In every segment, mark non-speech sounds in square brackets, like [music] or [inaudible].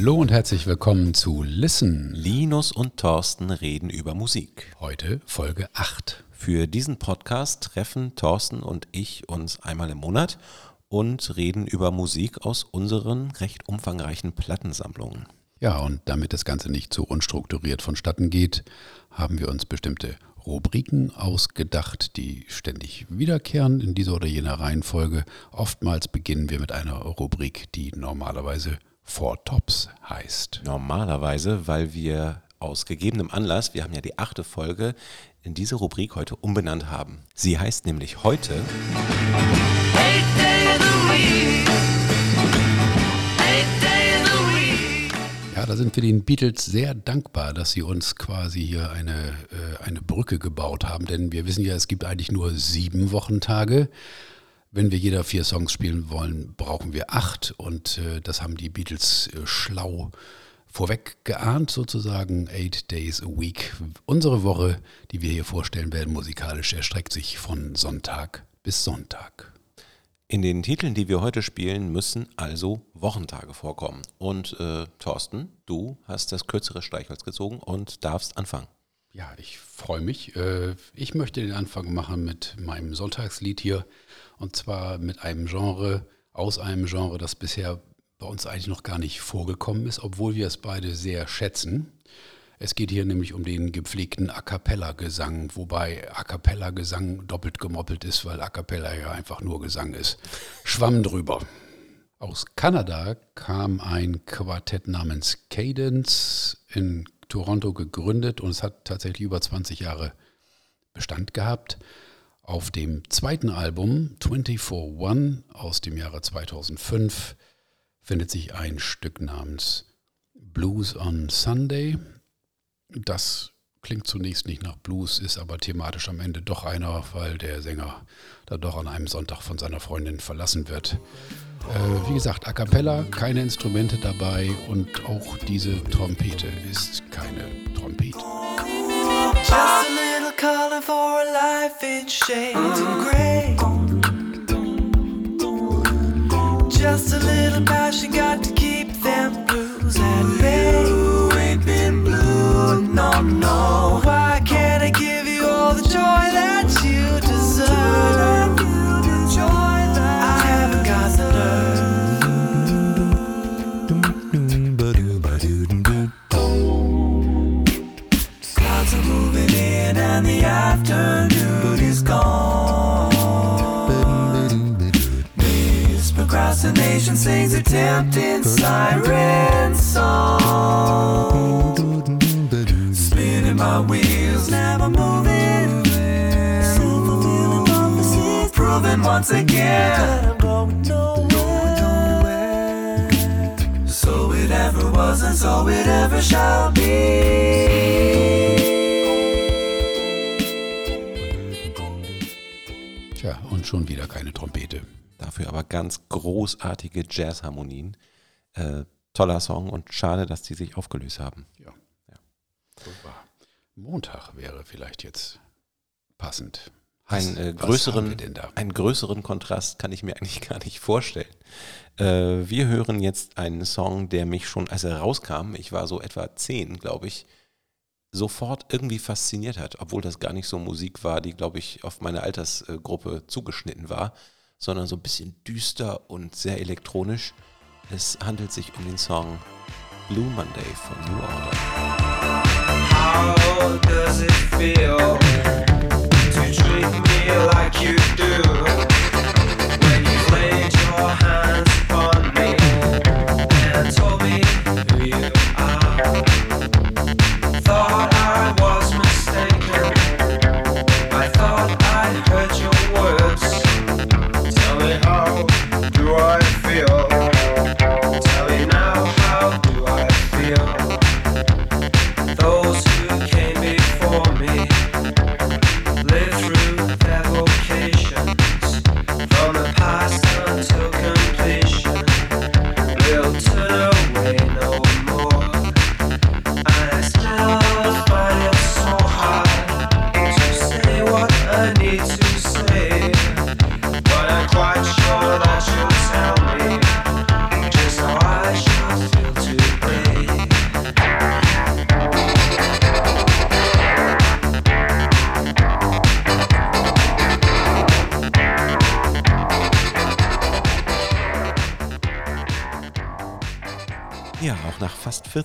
Hallo und herzlich willkommen zu Listen. Linus und Thorsten reden über Musik. Heute Folge 8. Für diesen Podcast treffen Thorsten und ich uns einmal im Monat und reden über Musik aus unseren recht umfangreichen Plattensammlungen. Ja, und damit das Ganze nicht zu unstrukturiert vonstatten geht, haben wir uns bestimmte Rubriken ausgedacht, die ständig wiederkehren in dieser oder jener Reihenfolge. Oftmals beginnen wir mit einer Rubrik, die normalerweise Four Tops heißt. Normalerweise, weil wir aus gegebenem Anlass, wir haben ja die achte Folge, in diese Rubrik heute umbenannt haben. Sie heißt nämlich heute Ja, da sind wir den Beatles sehr dankbar, dass sie uns quasi hier eine, äh, eine Brücke gebaut haben. Denn wir wissen ja, es gibt eigentlich nur sieben Wochentage. Wenn wir jeder vier Songs spielen wollen, brauchen wir acht. Und äh, das haben die Beatles äh, schlau vorweg geahnt, sozusagen. Eight Days a Week. Unsere Woche, die wir hier vorstellen werden, musikalisch, erstreckt sich von Sonntag bis Sonntag. In den Titeln, die wir heute spielen, müssen also Wochentage vorkommen. Und äh, Thorsten, du hast das kürzere Streichholz gezogen und darfst anfangen. Ja, ich freue mich. Äh, ich möchte den Anfang machen mit meinem Sonntagslied hier. Und zwar mit einem Genre, aus einem Genre, das bisher bei uns eigentlich noch gar nicht vorgekommen ist, obwohl wir es beide sehr schätzen. Es geht hier nämlich um den gepflegten A cappella-Gesang, wobei A cappella-Gesang doppelt gemoppelt ist, weil A cappella ja einfach nur Gesang ist. Schwamm drüber. Aus Kanada kam ein Quartett namens Cadence in Toronto gegründet und es hat tatsächlich über 20 Jahre Bestand gehabt. Auf dem zweiten Album 24-1 aus dem Jahre 2005 findet sich ein Stück namens Blues on Sunday. Das klingt zunächst nicht nach Blues, ist aber thematisch am Ende doch einer, weil der Sänger da doch an einem Sonntag von seiner Freundin verlassen wird. Äh, wie gesagt, a cappella, keine Instrumente dabei und auch diese Trompete ist keine Trompete. Just a little color for a life in shades. Just a little passion got to no, no. Why can't I give you all the joy that you deserve? I haven't got the nerve. Clouds are moving in and the afternoon is gone. This procrastination sings a tempting siren song my wheels never moving. Self-fulfilling prophecies proving once again that I'm going nowhere. So it ever was and so it ever shall be. Tja, und schon wieder keine Trompete. Dafür aber ganz großartige Jazzharmonien. Äh, toller Song und schade, dass die sich aufgelöst haben. Ja. ja. So war. Montag wäre vielleicht jetzt passend. Ein, äh, größeren, einen größeren Kontrast kann ich mir eigentlich [laughs] gar nicht vorstellen. Äh, wir hören jetzt einen Song, der mich schon, als er rauskam, ich war so etwa zehn, glaube ich, sofort irgendwie fasziniert hat, obwohl das gar nicht so Musik war, die, glaube ich, auf meine Altersgruppe zugeschnitten war, sondern so ein bisschen düster und sehr elektronisch. Es handelt sich um den Song Blue Monday von New Order. How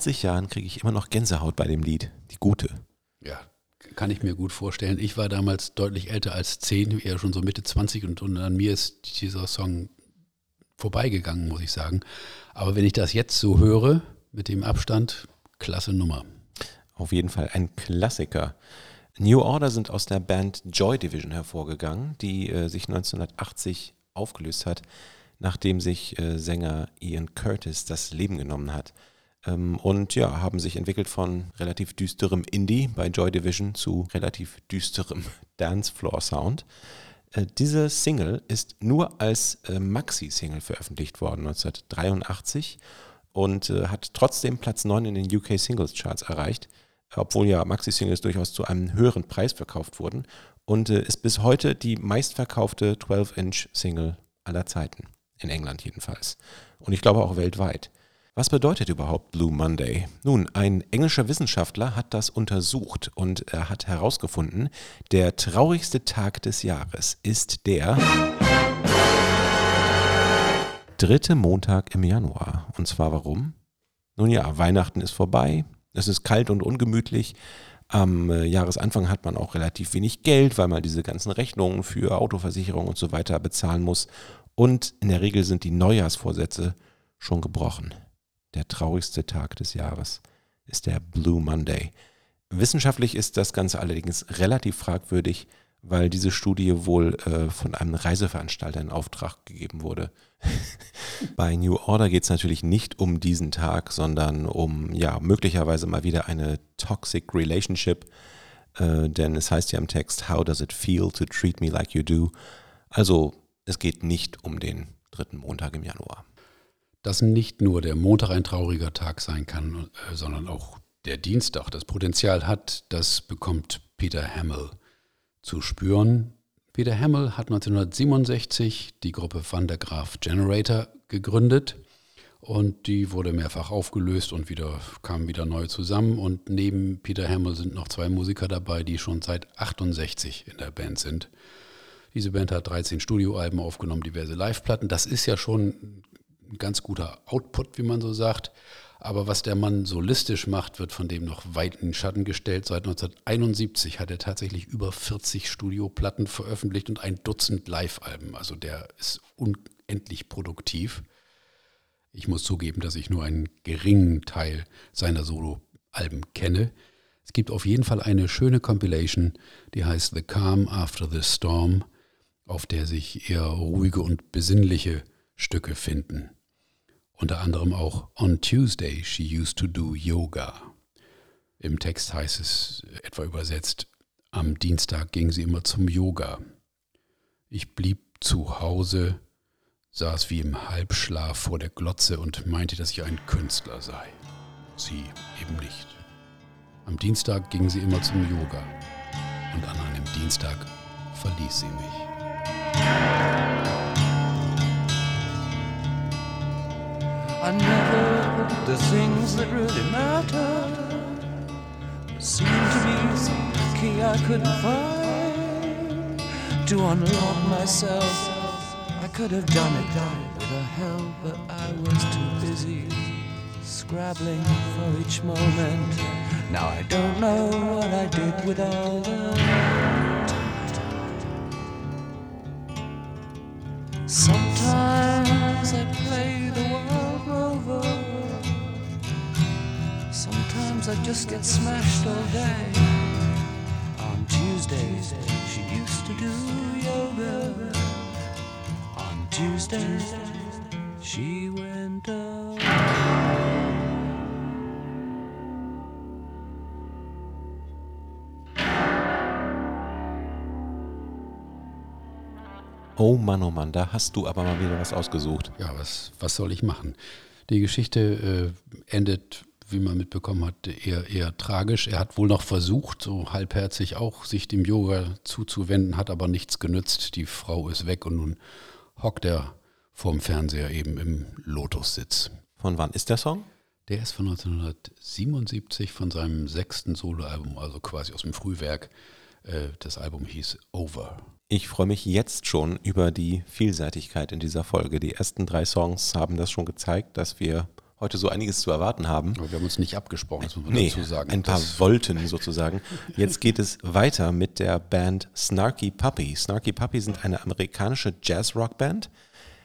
80 Jahren kriege ich immer noch Gänsehaut bei dem Lied. Die gute. Ja, kann ich mir gut vorstellen. Ich war damals deutlich älter als 10, eher schon so Mitte 20 und, und an mir ist dieser Song vorbeigegangen, muss ich sagen. Aber wenn ich das jetzt so höre, mit dem Abstand, klasse Nummer. Auf jeden Fall ein Klassiker. New Order sind aus der Band Joy Division hervorgegangen, die äh, sich 1980 aufgelöst hat, nachdem sich äh, Sänger Ian Curtis das Leben genommen hat. Ähm, und ja, haben sich entwickelt von relativ düsterem Indie bei Joy Division zu relativ düsterem [laughs] Dancefloor-Sound. Äh, diese Single ist nur als äh, Maxi-Single veröffentlicht worden 1983 und äh, hat trotzdem Platz 9 in den UK Singles Charts erreicht, obwohl ja Maxi-Singles durchaus zu einem höheren Preis verkauft wurden und ist bis heute die meistverkaufte 12-Inch-Single aller Zeiten in England jedenfalls. Und ich glaube auch weltweit. Was bedeutet überhaupt Blue Monday? Nun, ein englischer Wissenschaftler hat das untersucht und er hat herausgefunden, der traurigste Tag des Jahres ist der dritte Montag im Januar. Und zwar warum? Nun ja, Weihnachten ist vorbei, es ist kalt und ungemütlich. Am äh, Jahresanfang hat man auch relativ wenig Geld, weil man diese ganzen Rechnungen für Autoversicherung und so weiter bezahlen muss. Und in der Regel sind die Neujahrsvorsätze schon gebrochen. Der traurigste Tag des Jahres ist der Blue Monday. Wissenschaftlich ist das Ganze allerdings relativ fragwürdig, weil diese Studie wohl äh, von einem Reiseveranstalter in Auftrag gegeben wurde. [laughs] Bei New Order geht es natürlich nicht um diesen Tag, sondern um ja möglicherweise mal wieder eine toxic relationship, äh, denn es heißt ja im Text How does it feel to treat me like you do? Also es geht nicht um den dritten Montag im Januar. Dass nicht nur der Montag ein trauriger Tag sein kann, äh, sondern auch der Dienstag das Potenzial hat, das bekommt Peter Hamill zu spüren. Peter Hamill hat 1967 die Gruppe Van der Graaf Generator gegründet und die wurde mehrfach aufgelöst und wieder kam wieder neu zusammen und neben Peter Hamill sind noch zwei Musiker dabei, die schon seit 68 in der Band sind. Diese Band hat 13 Studioalben aufgenommen, diverse Liveplatten. Das ist ja schon ein ganz guter Output, wie man so sagt. Aber was der Mann solistisch macht, wird von dem noch weit in Schatten gestellt. Seit 1971 hat er tatsächlich über 40 Studioplatten veröffentlicht und ein Dutzend Live-Alben. Also der ist unendlich produktiv. Ich muss zugeben, dass ich nur einen geringen Teil seiner Solo-Alben kenne. Es gibt auf jeden Fall eine schöne Compilation, die heißt The Calm After the Storm auf der sich eher ruhige und besinnliche Stücke finden. Unter anderem auch On Tuesday she used to do yoga. Im Text heißt es etwa übersetzt, am Dienstag ging sie immer zum Yoga. Ich blieb zu Hause, saß wie im Halbschlaf vor der Glotze und meinte, dass ich ein Künstler sei. Sie eben nicht. Am Dienstag ging sie immer zum Yoga und an einem Dienstag verließ sie mich. I never the things that really matter seemed to be the key I couldn't find to unlock myself. I could have done it with a help, but I was too busy scrabbling for each moment. Now I don't know what I did with all the Sometimes I play Sometimes I just get smashed all day. On Tuesdays, she used to do yoga. On Tuesdays, she went away. Oh Mann, oh Mann, da hast du aber mal wieder was ausgesucht. Ja, was, was soll ich machen? Die Geschichte äh, endet, wie man mitbekommen hat, eher, eher tragisch. Er hat wohl noch versucht, so halbherzig auch, sich dem Yoga zuzuwenden, hat aber nichts genützt. Die Frau ist weg und nun hockt er vorm Fernseher eben im Lotussitz. Von wann ist der Song? Der ist von 1977 von seinem sechsten Soloalbum, also quasi aus dem Frühwerk. Äh, das Album hieß Over. Ich freue mich jetzt schon über die Vielseitigkeit in dieser Folge. Die ersten drei Songs haben das schon gezeigt, dass wir heute so einiges zu erwarten haben. Aber wir haben uns nicht abgesprochen, das muss man nee, dazu sagen. Ein paar das Wolten sozusagen. Jetzt geht es weiter mit der Band Snarky Puppy. Snarky Puppy sind eine amerikanische Jazz-Rock-Band.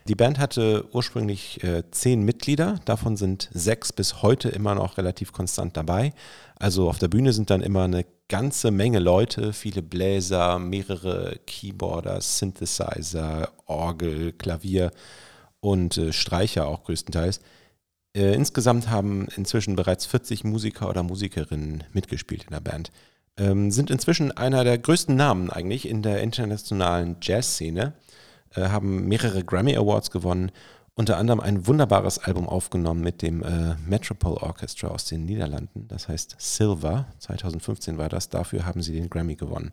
Die Band hatte ursprünglich äh, zehn Mitglieder, davon sind sechs bis heute immer noch relativ konstant dabei. Also auf der Bühne sind dann immer eine ganze Menge Leute, viele Bläser, mehrere Keyboarder, Synthesizer, Orgel, Klavier und äh, Streicher auch größtenteils. Äh, insgesamt haben inzwischen bereits 40 Musiker oder Musikerinnen mitgespielt in der Band. Ähm, sind inzwischen einer der größten Namen eigentlich in der internationalen Jazzszene, äh, haben mehrere Grammy Awards gewonnen, unter anderem ein wunderbares Album aufgenommen mit dem äh, Metropole Orchestra aus den Niederlanden, das heißt Silver, 2015 war das, dafür haben sie den Grammy gewonnen.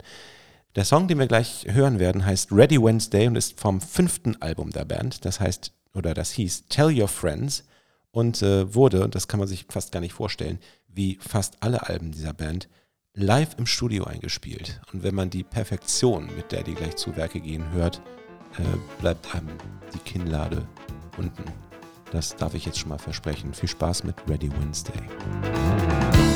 Der Song, den wir gleich hören werden, heißt Ready Wednesday und ist vom fünften Album der Band, das heißt, oder das hieß Tell Your Friends und äh, wurde, das kann man sich fast gar nicht vorstellen, wie fast alle Alben dieser Band, live im Studio eingespielt. Und wenn man die Perfektion, mit der die gleich zu Werke gehen, hört, äh, bleibt einem die Kinnlade unten. Das darf ich jetzt schon mal versprechen. Viel Spaß mit Ready Wednesday.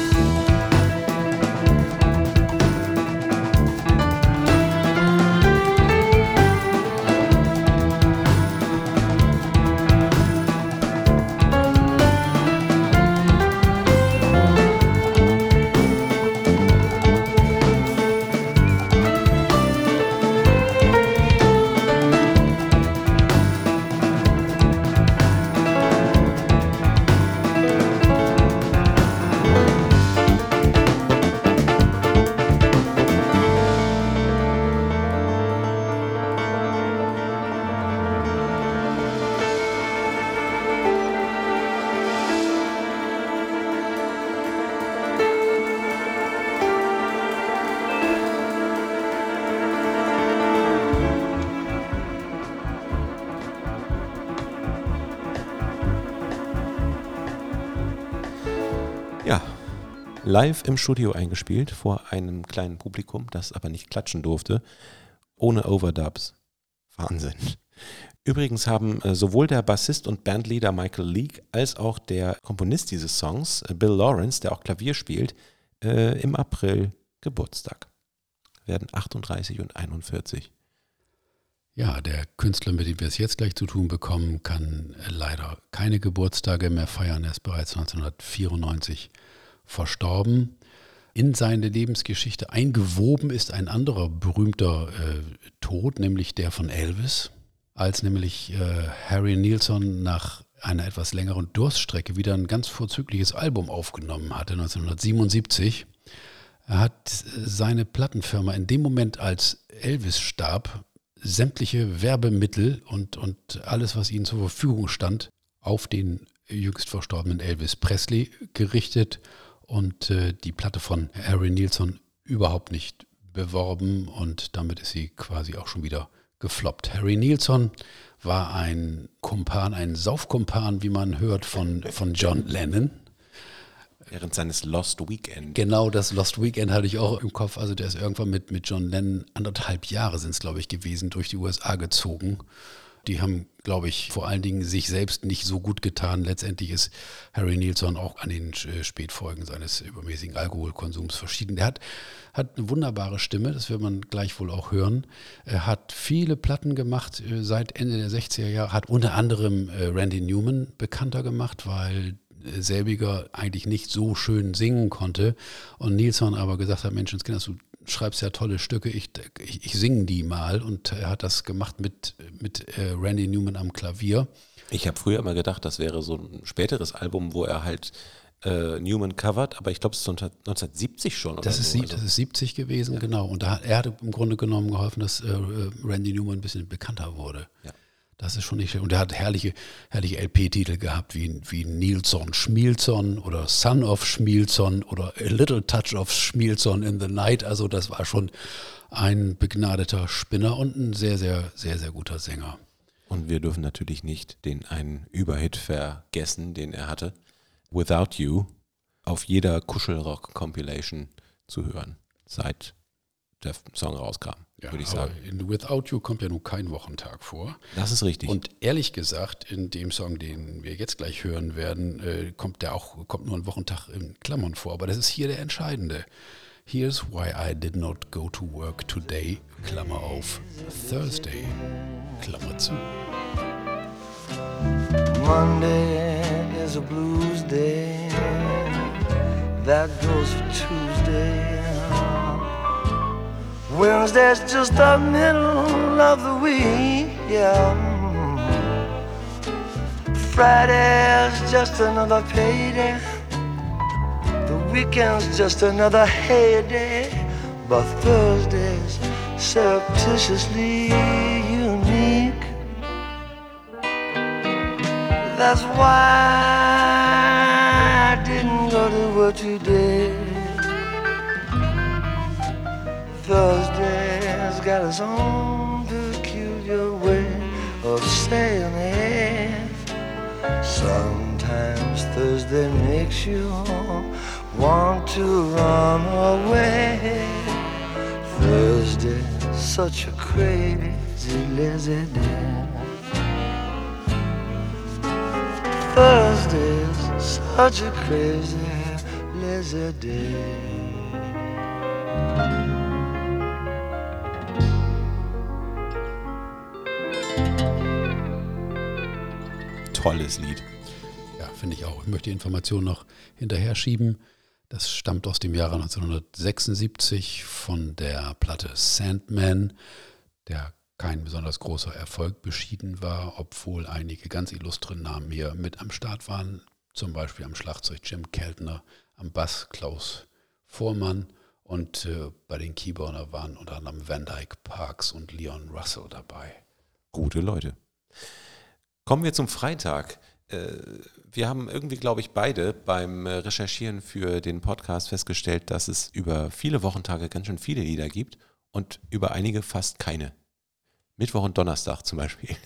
Live im Studio eingespielt vor einem kleinen Publikum, das aber nicht klatschen durfte, ohne Overdubs. Wahnsinn. Übrigens haben äh, sowohl der Bassist und Bandleader Michael Leake als auch der Komponist dieses Songs, äh, Bill Lawrence, der auch Klavier spielt, äh, im April Geburtstag. Werden 38 und 41. Ja, der Künstler, mit dem wir es jetzt gleich zu tun bekommen, kann leider keine Geburtstage mehr feiern. Er ist bereits 1994 verstorben. In seine Lebensgeschichte eingewoben ist ein anderer berühmter äh, Tod, nämlich der von Elvis, als nämlich äh, Harry Nilsson nach einer etwas längeren Durststrecke wieder ein ganz vorzügliches Album aufgenommen hatte, 1977. Er hat seine Plattenfirma in dem Moment, als Elvis starb, sämtliche Werbemittel und, und alles, was ihnen zur Verfügung stand, auf den jüngst verstorbenen Elvis Presley gerichtet und äh, die Platte von Harry Nilsson überhaupt nicht beworben und damit ist sie quasi auch schon wieder gefloppt. Harry Nilsson war ein Kumpan, ein Saufkumpan, wie man hört, von, von John Lennon. Während seines Lost Weekend. Genau, das Lost Weekend hatte ich auch im Kopf. Also der ist irgendwann mit, mit John Lennon, anderthalb Jahre sind es, glaube ich, gewesen, durch die USA gezogen. Die haben, glaube ich, vor allen Dingen sich selbst nicht so gut getan. Letztendlich ist Harry Nilsson auch an den äh, Spätfolgen seines übermäßigen Alkoholkonsums verschieden. Der hat, hat eine wunderbare Stimme, das wird man gleich wohl auch hören. Er hat viele Platten gemacht äh, seit Ende der 60er Jahre, hat unter anderem äh, Randy Newman bekannter gemacht, weil selbiger eigentlich nicht so schön singen konnte und Nilsson aber gesagt hat, Mensch, Menschenskind, du schreibst ja tolle Stücke, ich, ich, ich singe die mal. Und er hat das gemacht mit, mit äh, Randy Newman am Klavier. Ich habe früher immer gedacht, das wäre so ein späteres Album, wo er halt äh, Newman covert, aber ich glaube, es ist 1970 schon. Das, ist, so. also. das ist 70 gewesen, ja. genau. Und da, er hat im Grunde genommen geholfen, dass äh, Randy Newman ein bisschen bekannter wurde. Ja. Das ist schon nicht schlecht. Und er hat herrliche, herrliche LP-Titel gehabt, wie, wie Nilsson Schmielson oder Son of Schmielson oder A Little Touch of Schmielson in the Night. Also das war schon ein begnadeter Spinner und ein sehr, sehr, sehr, sehr guter Sänger. Und wir dürfen natürlich nicht den einen Überhit vergessen, den er hatte. Without You auf jeder Kuschelrock-Compilation zu hören, seit der Song rauskam. Ja, würde ich sagen. In Without You kommt ja nun kein Wochentag vor. Das ist richtig. Und ehrlich gesagt, in dem Song, den wir jetzt gleich hören werden, äh, kommt der auch kommt nur ein Wochentag in Klammern vor. Aber das ist hier der entscheidende. Here's why I did not go to work today, Klammer auf, Thursday, Klammer zu. Monday is a blues day, that goes for Tuesday. Wednesday's just the middle of the week, yeah. Friday's just another payday. The weekend's just another heyday, but Thursday's surreptitiously unique. That's why I didn't go to work today. Thursday's got its own peculiar way of saying it. Sometimes Thursday makes you want to run away. Thursday, such a crazy lazy day. Thursday's such a crazy lazy day. Tolles Lied. Ja, finde ich auch. Ich möchte die Information noch hinterher schieben. Das stammt aus dem Jahre 1976 von der Platte Sandman, der kein besonders großer Erfolg beschieden war, obwohl einige ganz illustre Namen hier mit am Start waren. Zum Beispiel am Schlagzeug Jim Keltner, am Bass Klaus Vormann und äh, bei den Keyboarder waren unter anderem Van Dyke Parks und Leon Russell dabei. Gute Leute. Kommen wir zum Freitag. Äh, wir haben irgendwie, glaube ich, beide beim äh, Recherchieren für den Podcast festgestellt, dass es über viele Wochentage ganz schön viele Lieder gibt und über einige fast keine. Mittwoch und Donnerstag zum Beispiel. [laughs]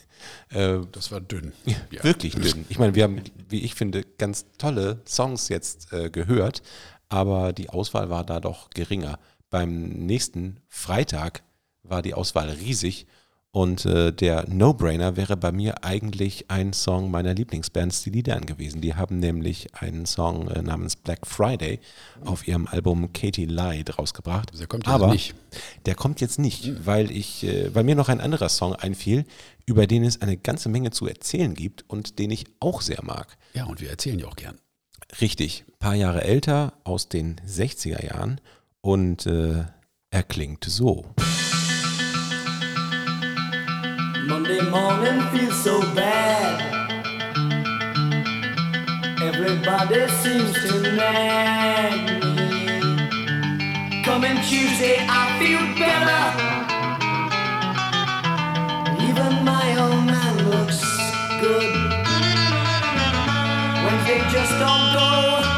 Äh, das war dünn. Ja. Wirklich dünn. Ich meine, wir haben, wie ich finde, ganz tolle Songs jetzt äh, gehört, aber die Auswahl war da doch geringer. Beim nächsten Freitag war die Auswahl riesig und äh, der No-Brainer wäre bei mir eigentlich ein Song meiner Lieblingsband Steely Dan gewesen. Die haben nämlich einen Song äh, namens Black Friday auf ihrem Album Katie Lied rausgebracht. Der kommt jetzt Aber nicht. Der kommt jetzt nicht, mhm. weil ich, äh, weil mir noch ein anderer Song einfiel, über den es eine ganze Menge zu erzählen gibt und den ich auch sehr mag. Ja, und wir erzählen ja auch gern. Richtig, ein paar Jahre älter, aus den 60er Jahren und äh, er klingt so. Monday morning feels so bad. Everybody seems to nag me. Coming Tuesday, I feel better. Even my old man looks good. Wednesday just don't go.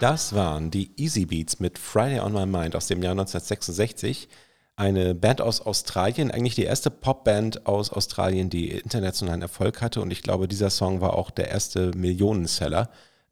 Das waren die Easy Beats mit Friday on My Mind aus dem Jahr 1966. Eine Band aus Australien, eigentlich die erste Popband aus Australien, die internationalen Erfolg hatte. Und ich glaube, dieser Song war auch der erste Millionenseller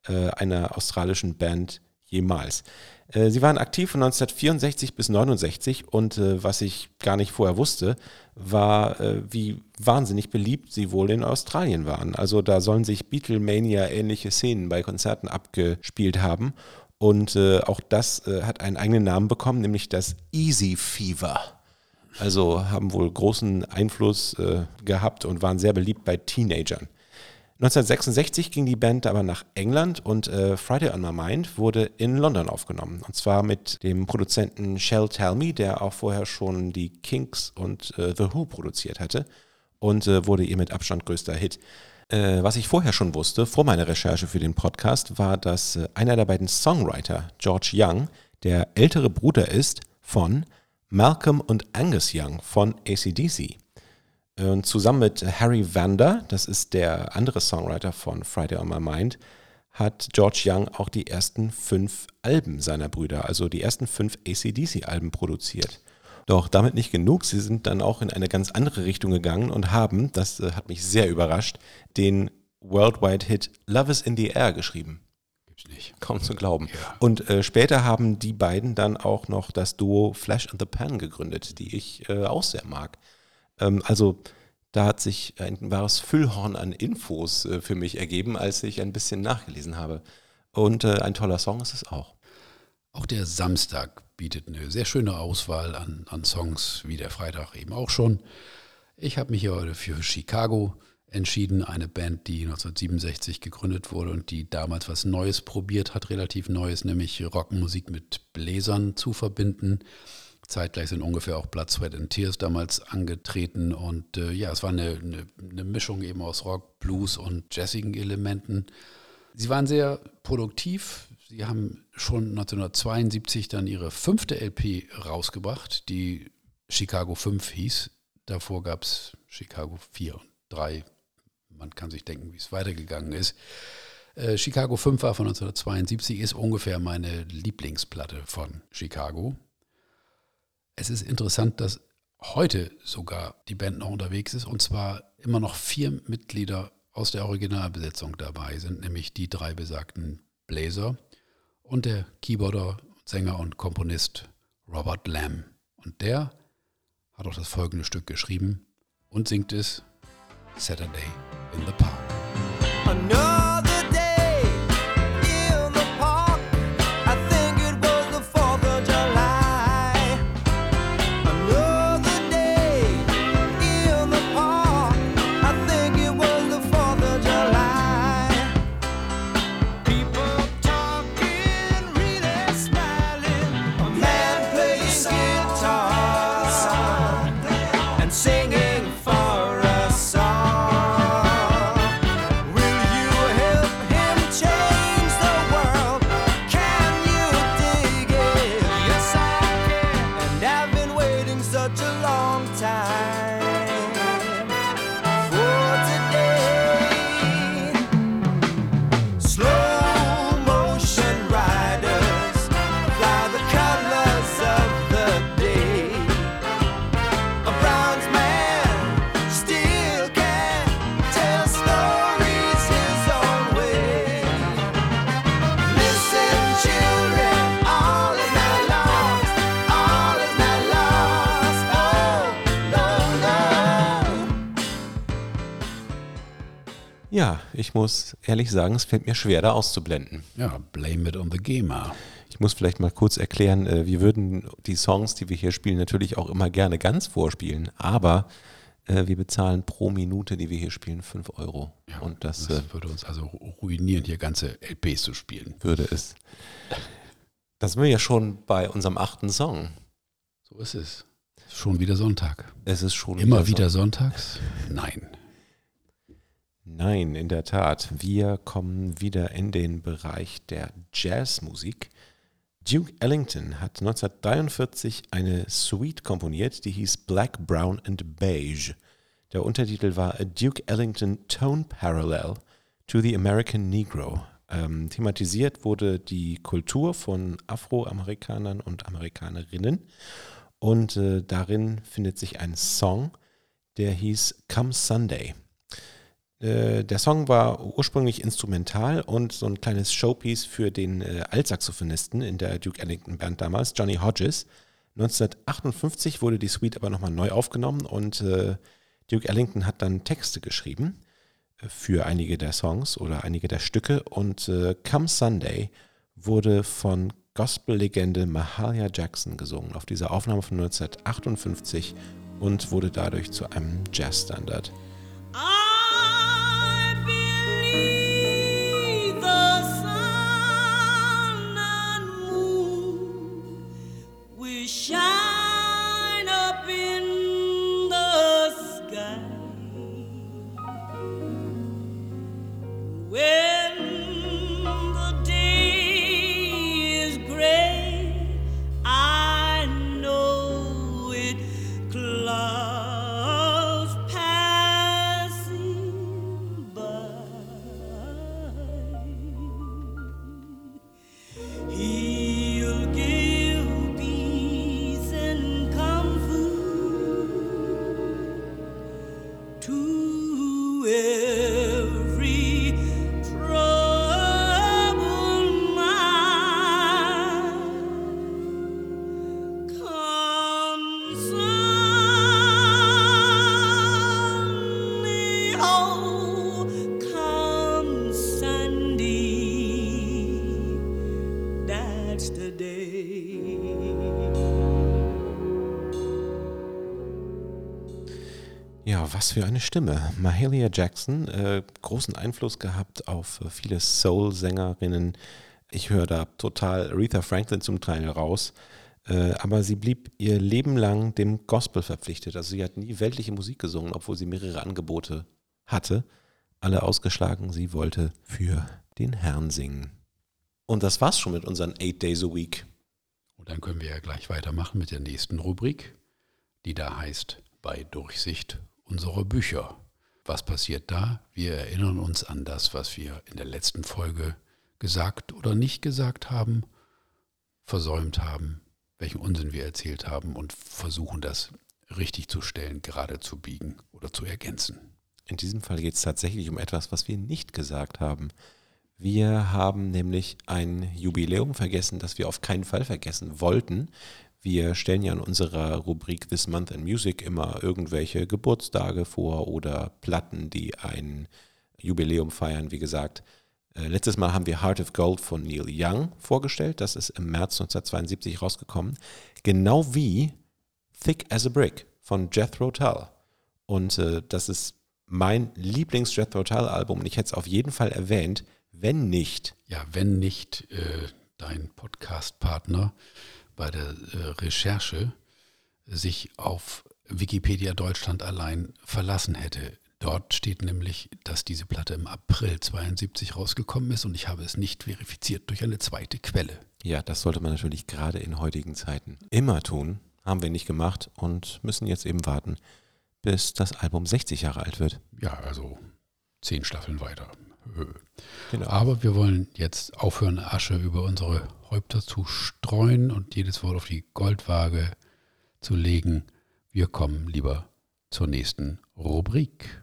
äh, einer australischen Band jemals. Äh, sie waren aktiv von 1964 bis 1969 und äh, was ich gar nicht vorher wusste, war, äh, wie wahnsinnig beliebt sie wohl in Australien waren. Also da sollen sich Beatlemania-ähnliche Szenen bei Konzerten abgespielt haben. Und äh, auch das äh, hat einen eigenen Namen bekommen, nämlich das Easy Fever. Also haben wohl großen Einfluss äh, gehabt und waren sehr beliebt bei Teenagern. 1966 ging die Band aber nach England und äh, Friday on My Mind wurde in London aufgenommen. Und zwar mit dem Produzenten Shell Talmy, der auch vorher schon die Kinks und äh, The Who produziert hatte und äh, wurde ihr mit Abstand größter Hit. Äh, was ich vorher schon wusste, vor meiner Recherche für den Podcast, war, dass äh, einer der beiden Songwriter, George Young, der ältere Bruder ist von Malcolm und Angus Young von ACDC. Und zusammen mit Harry Vander, das ist der andere Songwriter von Friday on My Mind, hat George Young auch die ersten fünf Alben seiner Brüder, also die ersten fünf ACDC-Alben produziert. Doch damit nicht genug, sie sind dann auch in eine ganz andere Richtung gegangen und haben, das äh, hat mich sehr überrascht, den Worldwide Hit Love is in the Air geschrieben. Gibt's nicht. Kaum zu glauben. Ja. Und äh, später haben die beiden dann auch noch das Duo Flash and the Pan gegründet, die ich äh, auch sehr mag. Ähm, also da hat sich ein wahres Füllhorn an Infos äh, für mich ergeben, als ich ein bisschen nachgelesen habe. Und äh, ein toller Song ist es auch. Auch der Samstag bietet eine sehr schöne Auswahl an, an Songs, wie der Freitag eben auch schon. Ich habe mich hier heute für Chicago entschieden, eine Band, die 1967 gegründet wurde und die damals was Neues probiert hat, relativ Neues, nämlich Rockmusik mit Bläsern zu verbinden. Zeitgleich sind ungefähr auch Blood, Sweat and Tears damals angetreten. Und äh, ja, es war eine, eine, eine, Mischung eben aus Rock, Blues und jazzigen Elementen. Sie waren sehr produktiv. Sie haben schon 1972 dann ihre fünfte LP rausgebracht, die Chicago 5 hieß. Davor gab es Chicago 4 und 3. Man kann sich denken, wie es weitergegangen ist. Äh, Chicago 5 war von 1972, ist ungefähr meine Lieblingsplatte von Chicago. Es ist interessant, dass heute sogar die Band noch unterwegs ist und zwar immer noch vier Mitglieder aus der Originalbesetzung dabei sind, nämlich die drei besagten Bläser und der Keyboarder, Sänger und Komponist Robert Lamb. Und der hat auch das folgende Stück geschrieben und singt es Saturday in the Park. Ja, ich muss ehrlich sagen, es fällt mir schwer, da auszublenden. Ja, blame it on the gamer. Ich muss vielleicht mal kurz erklären, äh, wir würden die Songs, die wir hier spielen, natürlich auch immer gerne ganz vorspielen, aber äh, wir bezahlen pro Minute, die wir hier spielen, 5 Euro. Ja, und das, das äh, würde uns also ruinieren, hier ganze LPs zu spielen. Würde es. Das sind wir ja schon bei unserem achten Song. So ist es. Schon wieder Sonntag. Es ist schon immer wieder, wieder sonntags? Nein. Nein, in der Tat. Wir kommen wieder in den Bereich der Jazzmusik. Duke Ellington hat 1943 eine Suite komponiert, die hieß Black, Brown and Beige. Der Untertitel war A Duke Ellington Tone Parallel to the American Negro. Ähm, thematisiert wurde die Kultur von Afroamerikanern und Amerikanerinnen und äh, darin findet sich ein Song, der hieß Come Sunday. Äh, der Song war ursprünglich instrumental und so ein kleines Showpiece für den äh, Altsaxophonisten in der Duke Ellington Band damals, Johnny Hodges. 1958 wurde die Suite aber nochmal neu aufgenommen und äh, Duke Ellington hat dann Texte geschrieben äh, für einige der Songs oder einige der Stücke und äh, Come Sunday wurde von Gospellegende Mahalia Jackson gesungen auf dieser Aufnahme von 1958 und wurde dadurch zu einem Jazzstandard. Ah! Für eine Stimme. Mahalia Jackson, äh, großen Einfluss gehabt auf äh, viele Soul-Sängerinnen. Ich höre da total Aretha Franklin zum Teil raus. Äh, aber sie blieb ihr Leben lang dem Gospel verpflichtet. Also sie hat nie weltliche Musik gesungen, obwohl sie mehrere Angebote hatte. Alle ausgeschlagen, sie wollte für den Herrn singen. Und das war's schon mit unseren Eight Days a Week. Und dann können wir ja gleich weitermachen mit der nächsten Rubrik, die da heißt bei Durchsicht unserer Bücher. Was passiert da? Wir erinnern uns an das, was wir in der letzten Folge gesagt oder nicht gesagt haben, versäumt haben, welchen Unsinn wir erzählt haben und versuchen das richtig zu stellen, gerade zu biegen oder zu ergänzen. In diesem Fall geht es tatsächlich um etwas, was wir nicht gesagt haben. Wir haben nämlich ein Jubiläum vergessen, das wir auf keinen Fall vergessen wollten. Wir stellen ja in unserer Rubrik This Month in Music immer irgendwelche Geburtstage vor oder Platten, die ein Jubiläum feiern. Wie gesagt, äh, letztes Mal haben wir Heart of Gold von Neil Young vorgestellt. Das ist im März 1972 rausgekommen. Genau wie Thick as a Brick von Jethro Tull. Und äh, das ist mein Lieblings-Jethro Tull-Album und ich hätte es auf jeden Fall erwähnt, wenn nicht. Ja, wenn nicht äh, dein Podcast-Partner bei der äh, Recherche sich auf Wikipedia Deutschland allein verlassen hätte. Dort steht nämlich, dass diese Platte im April 72 rausgekommen ist und ich habe es nicht verifiziert durch eine zweite Quelle. Ja, das sollte man natürlich gerade in heutigen Zeiten immer tun. Haben wir nicht gemacht und müssen jetzt eben warten, bis das Album 60 Jahre alt wird. Ja, also zehn Staffeln weiter. Genau. Aber wir wollen jetzt aufhören, Asche über unsere Häupter zu streuen und jedes Wort auf die Goldwaage zu legen. Wir kommen lieber zur nächsten Rubrik.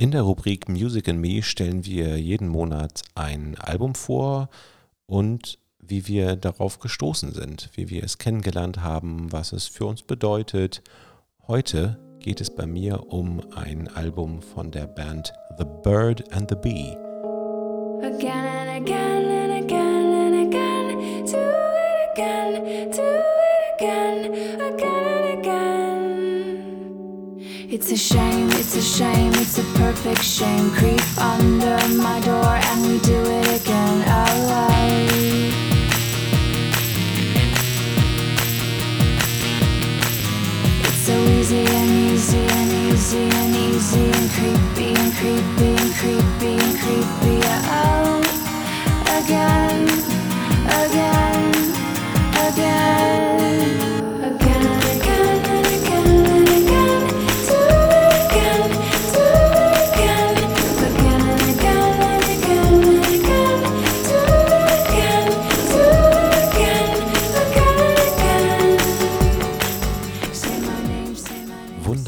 In der Rubrik Music and Me stellen wir jeden Monat ein Album vor und wie wir darauf gestoßen sind, wie wir es kennengelernt haben, was es für uns bedeutet. Heute geht es bei mir um ein Album von der Band The Bird and the Bee. Again It's a shame, it's a shame, it's a perfect shame. Creep under my door and we do it again. Alive. It's so easy and easy and easy and easy and creepy and creepy and creepy and creepy out again, again, again.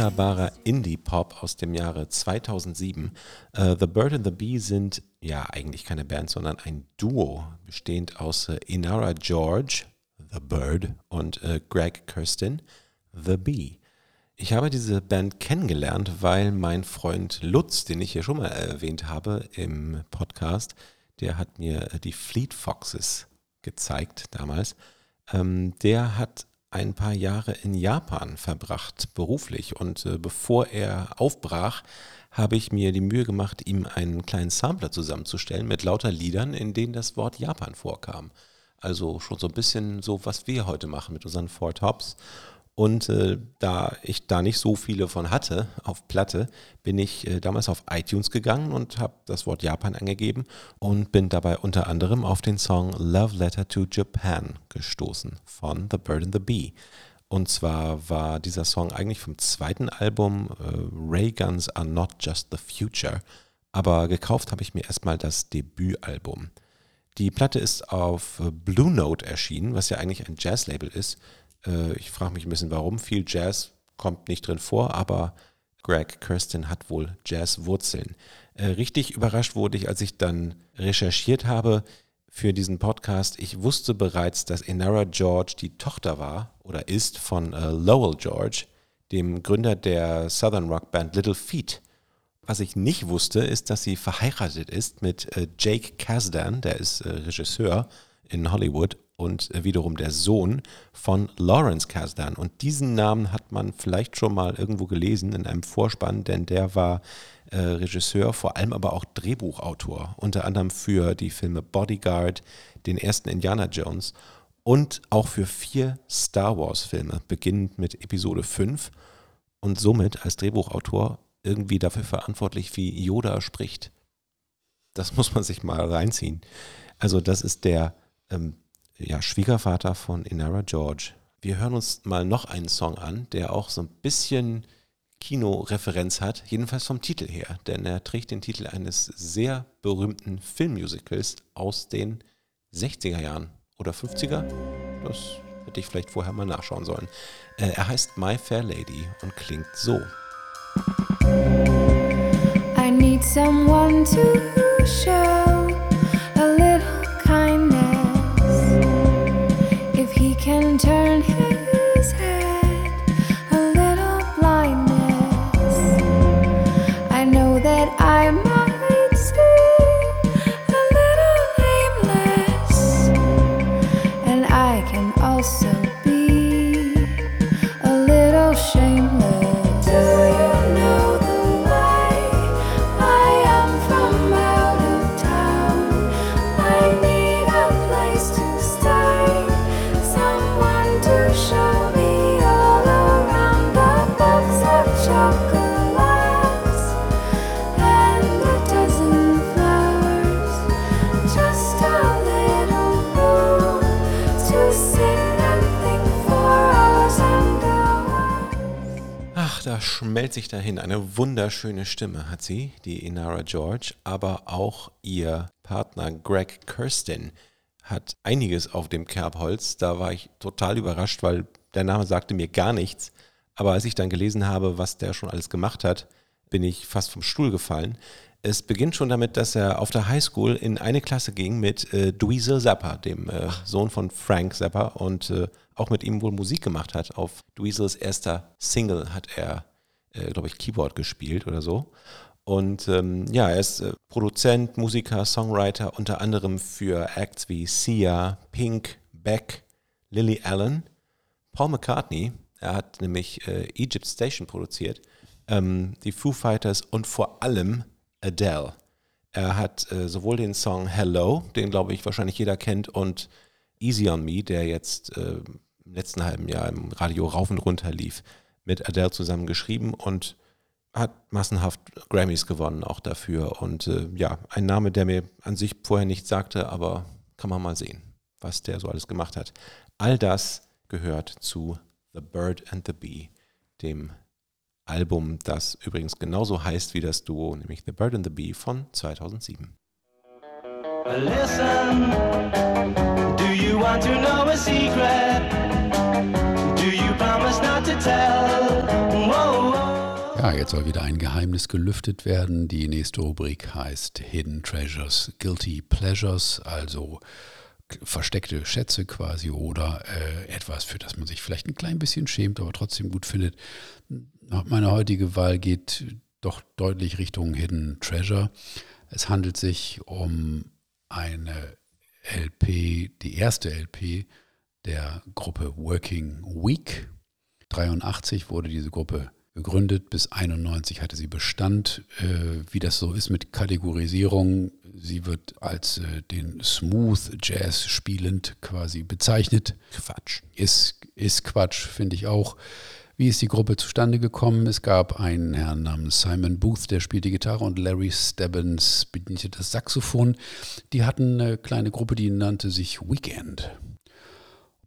Wunderbarer Indie-Pop aus dem Jahre 2007. Uh, the Bird and the Bee sind ja eigentlich keine Band, sondern ein Duo, bestehend aus uh, Inara George, The Bird, und uh, Greg Kirsten, The Bee. Ich habe diese Band kennengelernt, weil mein Freund Lutz, den ich hier schon mal erwähnt habe im Podcast, der hat mir die Fleet Foxes gezeigt damals. Ähm, der hat ein paar Jahre in Japan verbracht, beruflich. Und äh, bevor er aufbrach, habe ich mir die Mühe gemacht, ihm einen kleinen Sampler zusammenzustellen mit lauter Liedern, in denen das Wort Japan vorkam. Also schon so ein bisschen so, was wir heute machen mit unseren Four Tops. Und äh, da ich da nicht so viele von hatte auf Platte, bin ich äh, damals auf iTunes gegangen und habe das Wort Japan angegeben und bin dabei unter anderem auf den Song Love Letter to Japan gestoßen von The Bird and the Bee. Und zwar war dieser Song eigentlich vom zweiten Album äh, Ray Guns Are Not Just the Future, aber gekauft habe ich mir erstmal das Debütalbum. Die Platte ist auf äh, Blue Note erschienen, was ja eigentlich ein Jazzlabel ist äh, ich frage mich ein bisschen, warum. Viel Jazz kommt nicht drin vor, aber Greg Kirsten hat wohl Jazzwurzeln. Äh, richtig überrascht wurde ich, als ich dann recherchiert habe, für diesen Podcast. Ich wusste bereits, dass Inara George die Tochter war oder ist von äh, Lowell George, dem Gründer der Southern Rock Band Little Feet. Was ich nicht wusste, ist, dass sie verheiratet ist mit äh, Jake Kasdan, der ist äh, Regisseur in Hollywood und äh, wiederum der Sohn von Lawrence Kasdan. Und diesen Namen hat man vielleicht schon mal irgendwo gelesen in einem Vorspann, denn der war äh, Regisseur, vor allem aber auch Drehbuchautor, unter anderem für die Filme Bodyguard, den ersten Indiana Jones und auch für vier Star Wars-Filme, beginnend mit Episode 5 und somit als Drehbuchautor irgendwie dafür verantwortlich, wie Yoda spricht. Das muss man sich mal reinziehen. Also das ist der ähm, ja, Schwiegervater von Inara George. Wir hören uns mal noch einen Song an, der auch so ein bisschen Kinoreferenz hat, jedenfalls vom Titel her, denn er trägt den Titel eines sehr berühmten Filmmusicals aus den 60er Jahren oder 50er. Das hätte ich vielleicht vorher mal nachschauen sollen. Äh, er heißt My Fair Lady und klingt so. I need someone to show he can turn his schmelzt sich dahin. Eine wunderschöne Stimme hat sie, die Inara George, aber auch ihr Partner Greg Kirsten hat einiges auf dem Kerbholz. Da war ich total überrascht, weil der Name sagte mir gar nichts. Aber als ich dann gelesen habe, was der schon alles gemacht hat, bin ich fast vom Stuhl gefallen. Es beginnt schon damit, dass er auf der Highschool in eine Klasse ging mit äh, Dweezil Zappa, dem äh, Sohn von Frank Zappa, und äh, auch mit ihm wohl Musik gemacht hat. Auf Dweezils erster Single hat er äh, glaube ich, Keyboard gespielt oder so. Und ähm, ja, er ist äh, Produzent, Musiker, Songwriter, unter anderem für Acts wie Sia, Pink, Beck, Lily Allen, Paul McCartney. Er hat nämlich äh, Egypt Station produziert, ähm, die Foo Fighters und vor allem Adele. Er hat äh, sowohl den Song Hello, den glaube ich wahrscheinlich jeder kennt, und Easy on Me, der jetzt äh, im letzten halben Jahr im Radio rauf und runter lief mit Adele zusammen geschrieben und hat massenhaft Grammys gewonnen auch dafür. Und äh, ja, ein Name, der mir an sich vorher nichts sagte, aber kann man mal sehen, was der so alles gemacht hat. All das gehört zu The Bird and the Bee, dem Album, das übrigens genauso heißt wie das Duo, nämlich The Bird and the Bee von 2007. Listen, do you want to know a secret? Ja, jetzt soll wieder ein Geheimnis gelüftet werden. Die nächste Rubrik heißt Hidden Treasures, Guilty Pleasures, also versteckte Schätze quasi oder äh, etwas, für das man sich vielleicht ein klein bisschen schämt, aber trotzdem gut findet. Meine heutige Wahl geht doch deutlich Richtung Hidden Treasure. Es handelt sich um eine LP, die erste LP der Gruppe Working Week. 83 wurde diese Gruppe gegründet, bis 91 hatte sie Bestand. Äh, wie das so ist mit Kategorisierung, sie wird als äh, den Smooth Jazz spielend quasi bezeichnet. Quatsch. Ist, ist Quatsch, finde ich auch. Wie ist die Gruppe zustande gekommen? Es gab einen Herrn namens Simon Booth, der spielt die Gitarre und Larry Stebbins bediente das Saxophon. Die hatten eine kleine Gruppe, die nannte sich Weekend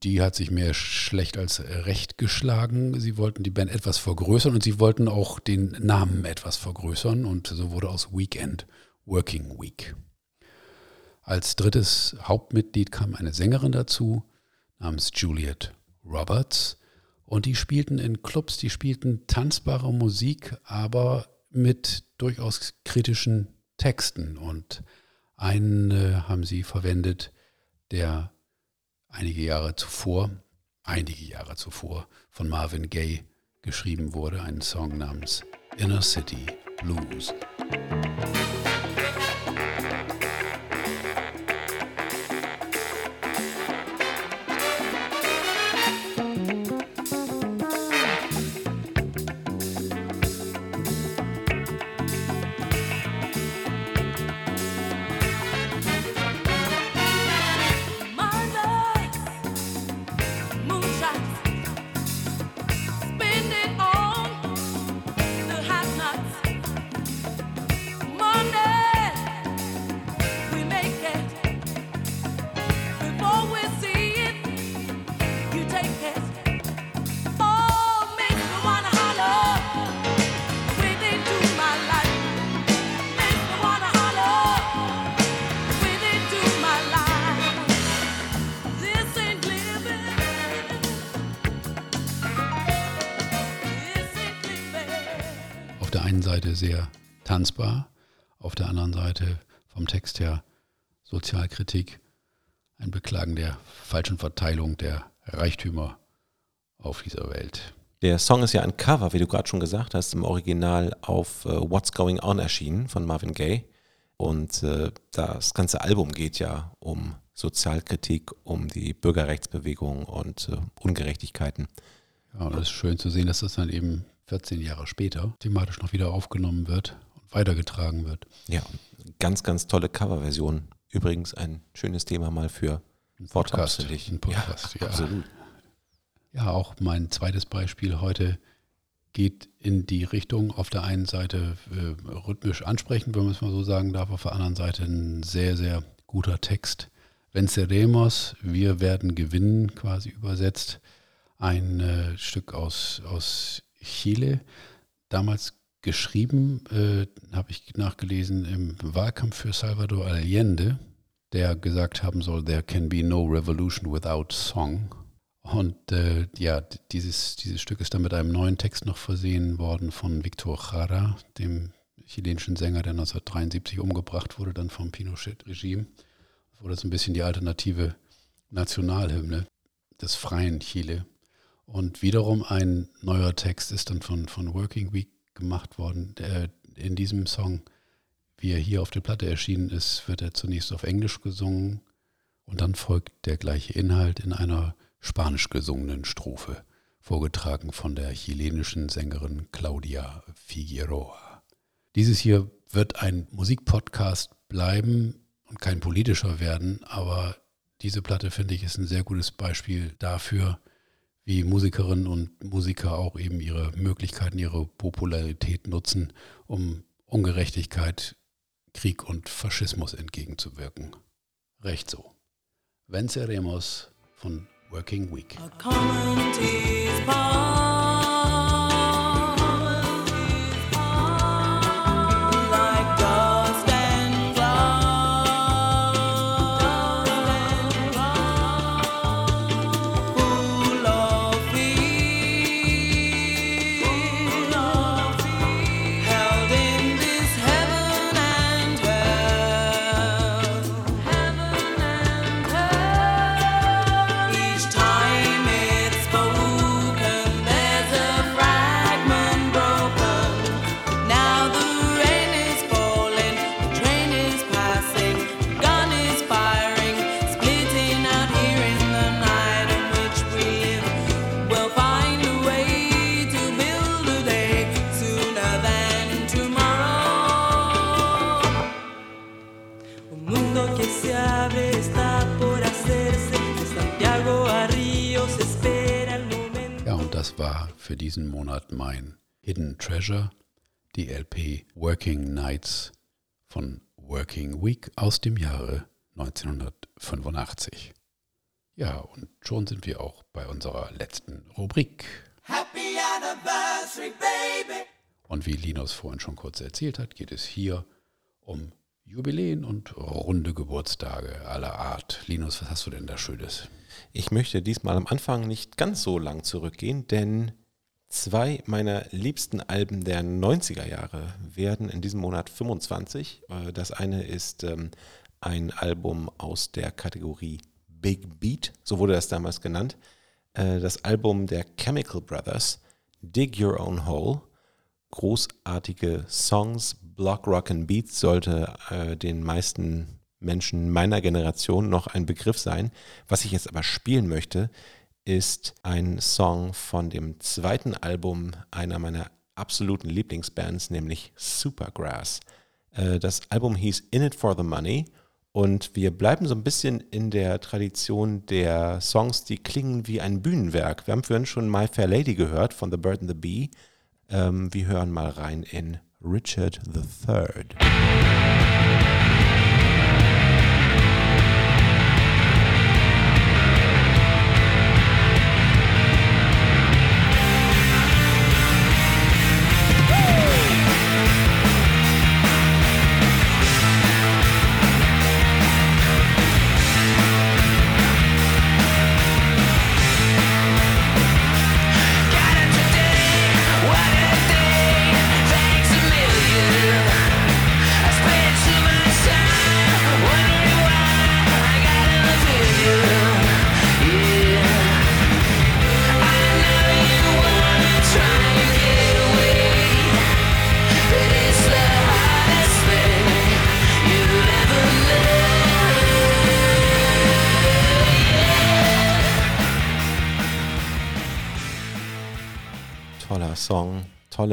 die hat sich mehr schlecht als recht geschlagen. Sie wollten die Band etwas vergrößern und sie wollten auch den Namen etwas vergrößern und so wurde aus Weekend Working Week. Als drittes Hauptmitglied kam eine Sängerin dazu namens Juliet Roberts und die spielten in Clubs, die spielten tanzbare Musik, aber mit durchaus kritischen Texten und einen äh, haben sie verwendet, der einige Jahre zuvor, einige Jahre zuvor von Marvin Gaye geschrieben wurde, einen Song namens Inner City Blues. Sozialkritik, ein Beklagen der falschen Verteilung der Reichtümer auf dieser Welt. Der Song ist ja ein Cover, wie du gerade schon gesagt hast, im Original auf uh, What's Going On erschienen von Marvin Gaye. Und äh, das ganze Album geht ja um Sozialkritik, um die Bürgerrechtsbewegung und äh, Ungerechtigkeiten. Ja, und es ist schön zu sehen, dass das dann eben 14 Jahre später thematisch noch wieder aufgenommen wird und weitergetragen wird. Ja, ganz, ganz tolle Coverversion. Übrigens ein schönes Thema mal für ein Podcast. Ein Podcast, ja, ja. Absolut. Ja, auch mein zweites Beispiel heute geht in die Richtung, auf der einen Seite äh, rhythmisch ansprechen, wenn man es mal so sagen darf, auf der anderen Seite ein sehr, sehr guter Text. Venceremos, wir werden gewinnen, quasi übersetzt. Ein äh, Stück aus, aus Chile, damals geschrieben, äh, habe ich nachgelesen, im Wahlkampf für Salvador Allende, der gesagt haben soll, there can be no revolution without song. Und äh, ja, dieses, dieses Stück ist dann mit einem neuen Text noch versehen worden von Victor Jara, dem chilenischen Sänger, der 1973 umgebracht wurde, dann vom Pinochet-Regime. Das wurde so ein bisschen die alternative Nationalhymne des freien Chile. Und wiederum ein neuer Text ist dann von, von Working Week gemacht worden. Der, in diesem Song, wie er hier auf der Platte erschienen ist, wird er zunächst auf Englisch gesungen und dann folgt der gleiche Inhalt in einer spanisch gesungenen Strophe, vorgetragen von der chilenischen Sängerin Claudia Figueroa. Dieses hier wird ein Musikpodcast bleiben und kein politischer werden, aber diese Platte finde ich ist ein sehr gutes Beispiel dafür, wie Musikerinnen und Musiker auch eben ihre Möglichkeiten, ihre Popularität nutzen, um Ungerechtigkeit, Krieg und Faschismus entgegenzuwirken. Recht so. Venceremos von Working Week. Für diesen Monat mein Hidden Treasure, die LP Working Nights von Working Week aus dem Jahre 1985. Ja, und schon sind wir auch bei unserer letzten Rubrik. Happy Anniversary, Baby! Und wie Linus vorhin schon kurz erzählt hat, geht es hier um Jubiläen und runde Geburtstage aller Art. Linus, was hast du denn da Schönes? Ich möchte diesmal am Anfang nicht ganz so lang zurückgehen, denn Zwei meiner liebsten Alben der 90er Jahre werden in diesem Monat 25. Äh, das eine ist ähm, ein Album aus der Kategorie Big Beat, so wurde das damals genannt. Äh, das Album der Chemical Brothers, Dig Your Own Hole. Großartige Songs, Block, Rock and Beats sollte äh, den meisten Menschen meiner Generation noch ein Begriff sein. Was ich jetzt aber spielen möchte, ist ein Song von dem zweiten Album einer meiner absoluten Lieblingsbands, nämlich Supergrass. Äh, das Album hieß In It for the Money und wir bleiben so ein bisschen in der Tradition der Songs, die klingen wie ein Bühnenwerk. Wir haben vorhin schon My Fair Lady gehört von The Bird and the Bee. Ähm, wir hören mal rein in Richard III.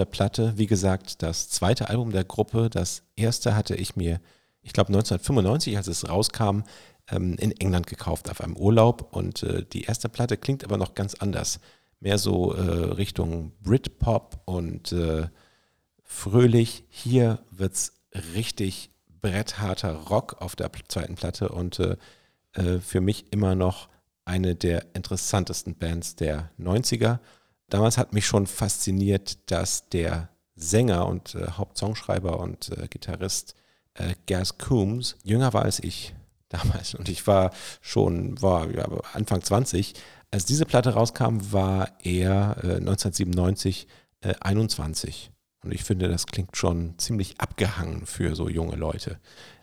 Tolle Platte. Wie gesagt, das zweite Album der Gruppe. Das erste hatte ich mir, ich glaube 1995, als es rauskam, ähm, in England gekauft auf einem Urlaub. Und äh, die erste Platte klingt aber noch ganz anders. Mehr so äh, Richtung Britpop und äh, fröhlich. Hier wird es richtig brettharter Rock auf der zweiten Platte und äh, äh, für mich immer noch eine der interessantesten Bands der 90er. Damals hat mich schon fasziniert, dass der Sänger und äh, Hauptsongschreiber und äh, Gitarrist äh, Gaz Coombs jünger war als ich [laughs] damals. Und ich war schon, war ja, Anfang 20. Als diese Platte rauskam, war er 1997 äh, 21. Äh, und ich finde, das klingt schon ziemlich abgehangen für so junge Leute.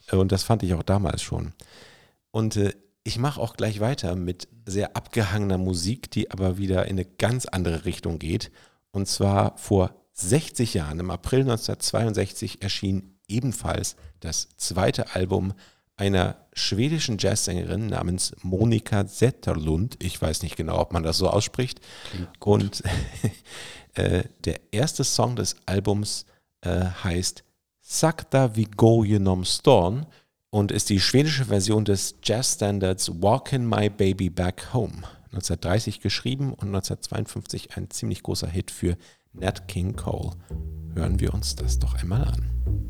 Äh, und das fand ich auch damals schon. Und äh, ich mache auch gleich weiter mit sehr abgehangener Musik, die aber wieder in eine ganz andere Richtung geht. Und zwar vor 60 Jahren, im April 1962, erschien ebenfalls das zweite Album einer schwedischen Jazzsängerin namens Monika Zetterlund. Ich weiß nicht genau, ob man das so ausspricht. Und [laughs] äh, der erste Song des Albums äh, heißt Sakta vi go genom stan und ist die schwedische Version des Jazzstandards Walkin' My Baby Back Home. 1930 geschrieben und 1952 ein ziemlich großer Hit für Nat King Cole. Hören wir uns das doch einmal an.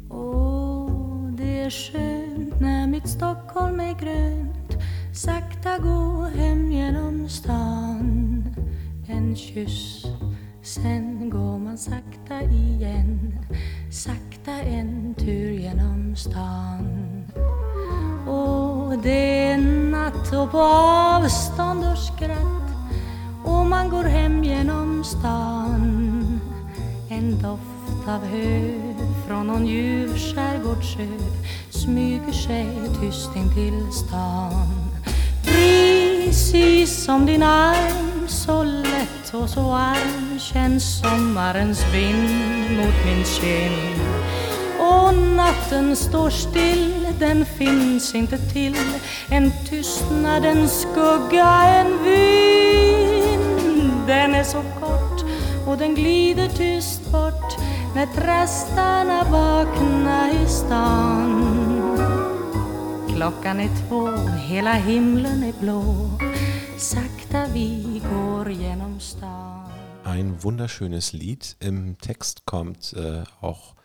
Oh, det är mitt Stockholm är grönt Sakta gå hem genom stan En kyss, sen går man sakta igen Sakta en tur genom stan och det är natt och på avstånd och skratt. Och man går hem genom stan. En doft av hö från någon ljuv skärgårdsö smyger sig tyst in till stan. Precis som din arm så lätt och så varm känns sommarens vind mot min kind och natten står still, den finns inte till. En tystnad, en skugga, en vind. Den är så kort och den glider tyst bort när trastarna vakna i stan. Klockan är två, hela himlen är blå. Sakta vi går genom stan. Ein wunderschönes Lied. Im Text kommt äh, auch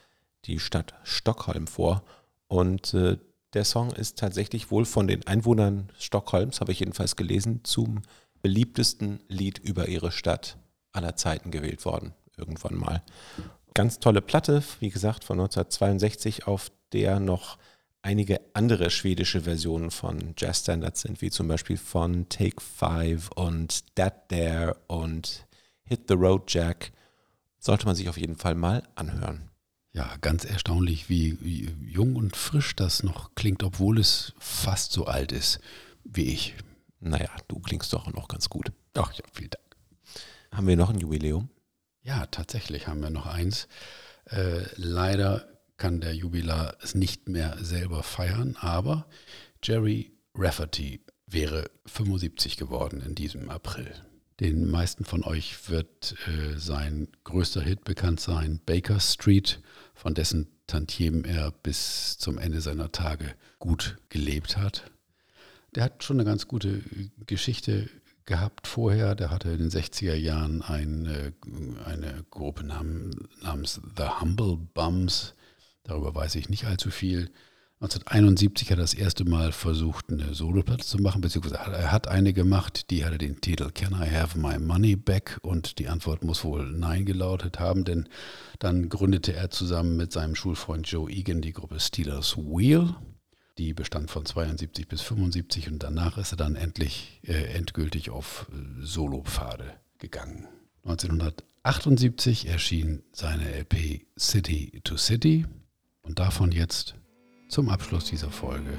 die Stadt Stockholm vor. Und äh, der Song ist tatsächlich wohl von den Einwohnern Stockholms, habe ich jedenfalls gelesen, zum beliebtesten Lied über ihre Stadt aller Zeiten gewählt worden, irgendwann mal. Ganz tolle Platte, wie gesagt, von 1962, auf der noch einige andere schwedische Versionen von Jazzstandards sind, wie zum Beispiel von Take Five und That There und Hit the Road Jack. Sollte man sich auf jeden Fall mal anhören. Ja, ganz erstaunlich, wie, wie, jung und frisch das noch klingt, obwohl es fast so alt ist wie ich. Naja, du klingst doch noch ganz gut. Ach ja, vielen Dank. Haben wir noch ein Jubiläum? Ja, tatsächlich haben wir noch eins. Äh, leider kann der Jubilar es nicht mehr selber feiern, aber Jerry Rafferty wäre 75 geworden in diesem April. Den meisten von euch wird äh, sein größter Hit bekannt sein, Baker Street, von dessen Tantiemen er bis zum Ende seiner Tage gut gelebt hat. Der hat schon eine ganz gute Geschichte gehabt vorher. Der hatte in den 60er Jahren eine, eine Gruppe namens The Humble Bums. Darüber weiß ich nicht allzu viel. 1971 hat er das erste Mal versucht, eine Soloplatte zu machen, beziehungsweise er hat eine gemacht, die hatte den Titel Can I Have My Money Back? Und die Antwort muss wohl Nein gelautet haben, denn dann gründete er zusammen mit seinem Schulfreund Joe Egan die Gruppe Steelers Wheel. Die bestand von 72 bis 75 und danach ist er dann endlich äh, endgültig auf äh, Solopfade gegangen. 1978 erschien seine LP City to City und davon jetzt zum Abschluss dieser Folge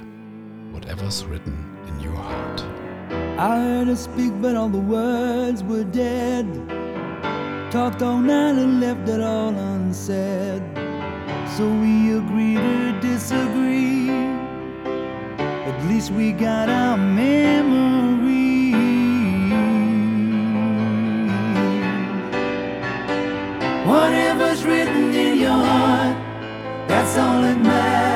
Whatever's Written in Your Heart. I heard her speak, but all the words were dead. Talked all night and left it all unsaid. So we agreed to disagree. At least we got our memory. Whatever's written in your heart, that's all that matters.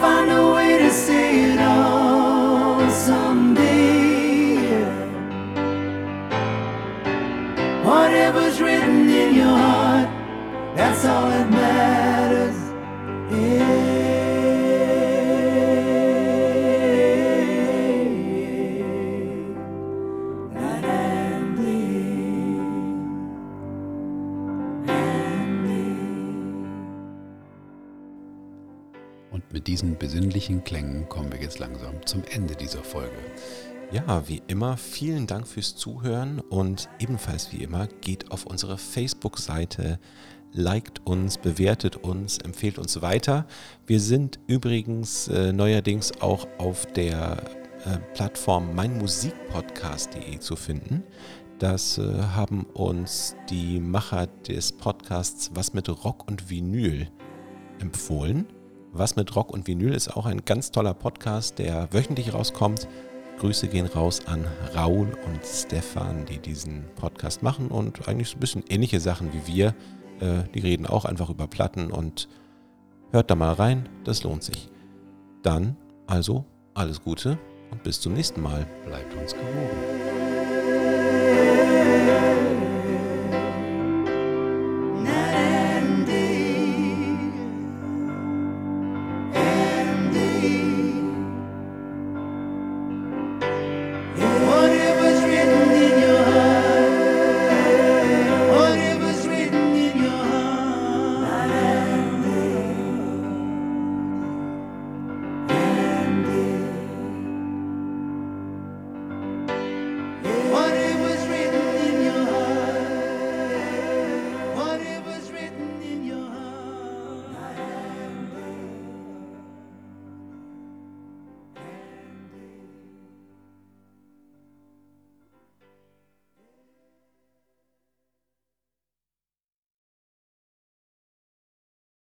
Find a way to say it all someday. Whatever's written in your heart, that's all that matters. Mit diesen besinnlichen Klängen kommen wir jetzt langsam zum Ende dieser Folge. Ja, wie immer, vielen Dank fürs Zuhören und ebenfalls wie immer geht auf unsere Facebook-Seite, liked uns, bewertet uns, empfehlt uns weiter. Wir sind übrigens äh, neuerdings auch auf der äh, Plattform meinmusikpodcast.de zu finden. Das äh, haben uns die Macher des Podcasts Was mit Rock und Vinyl empfohlen. Was mit Rock und Vinyl ist auch ein ganz toller Podcast, der wöchentlich rauskommt. Grüße gehen raus an Raul und Stefan, die diesen Podcast machen und eigentlich so ein bisschen ähnliche Sachen wie wir. Äh, die reden auch einfach über Platten und hört da mal rein, das lohnt sich. Dann also alles Gute und bis zum nächsten Mal. Bleibt uns gewogen.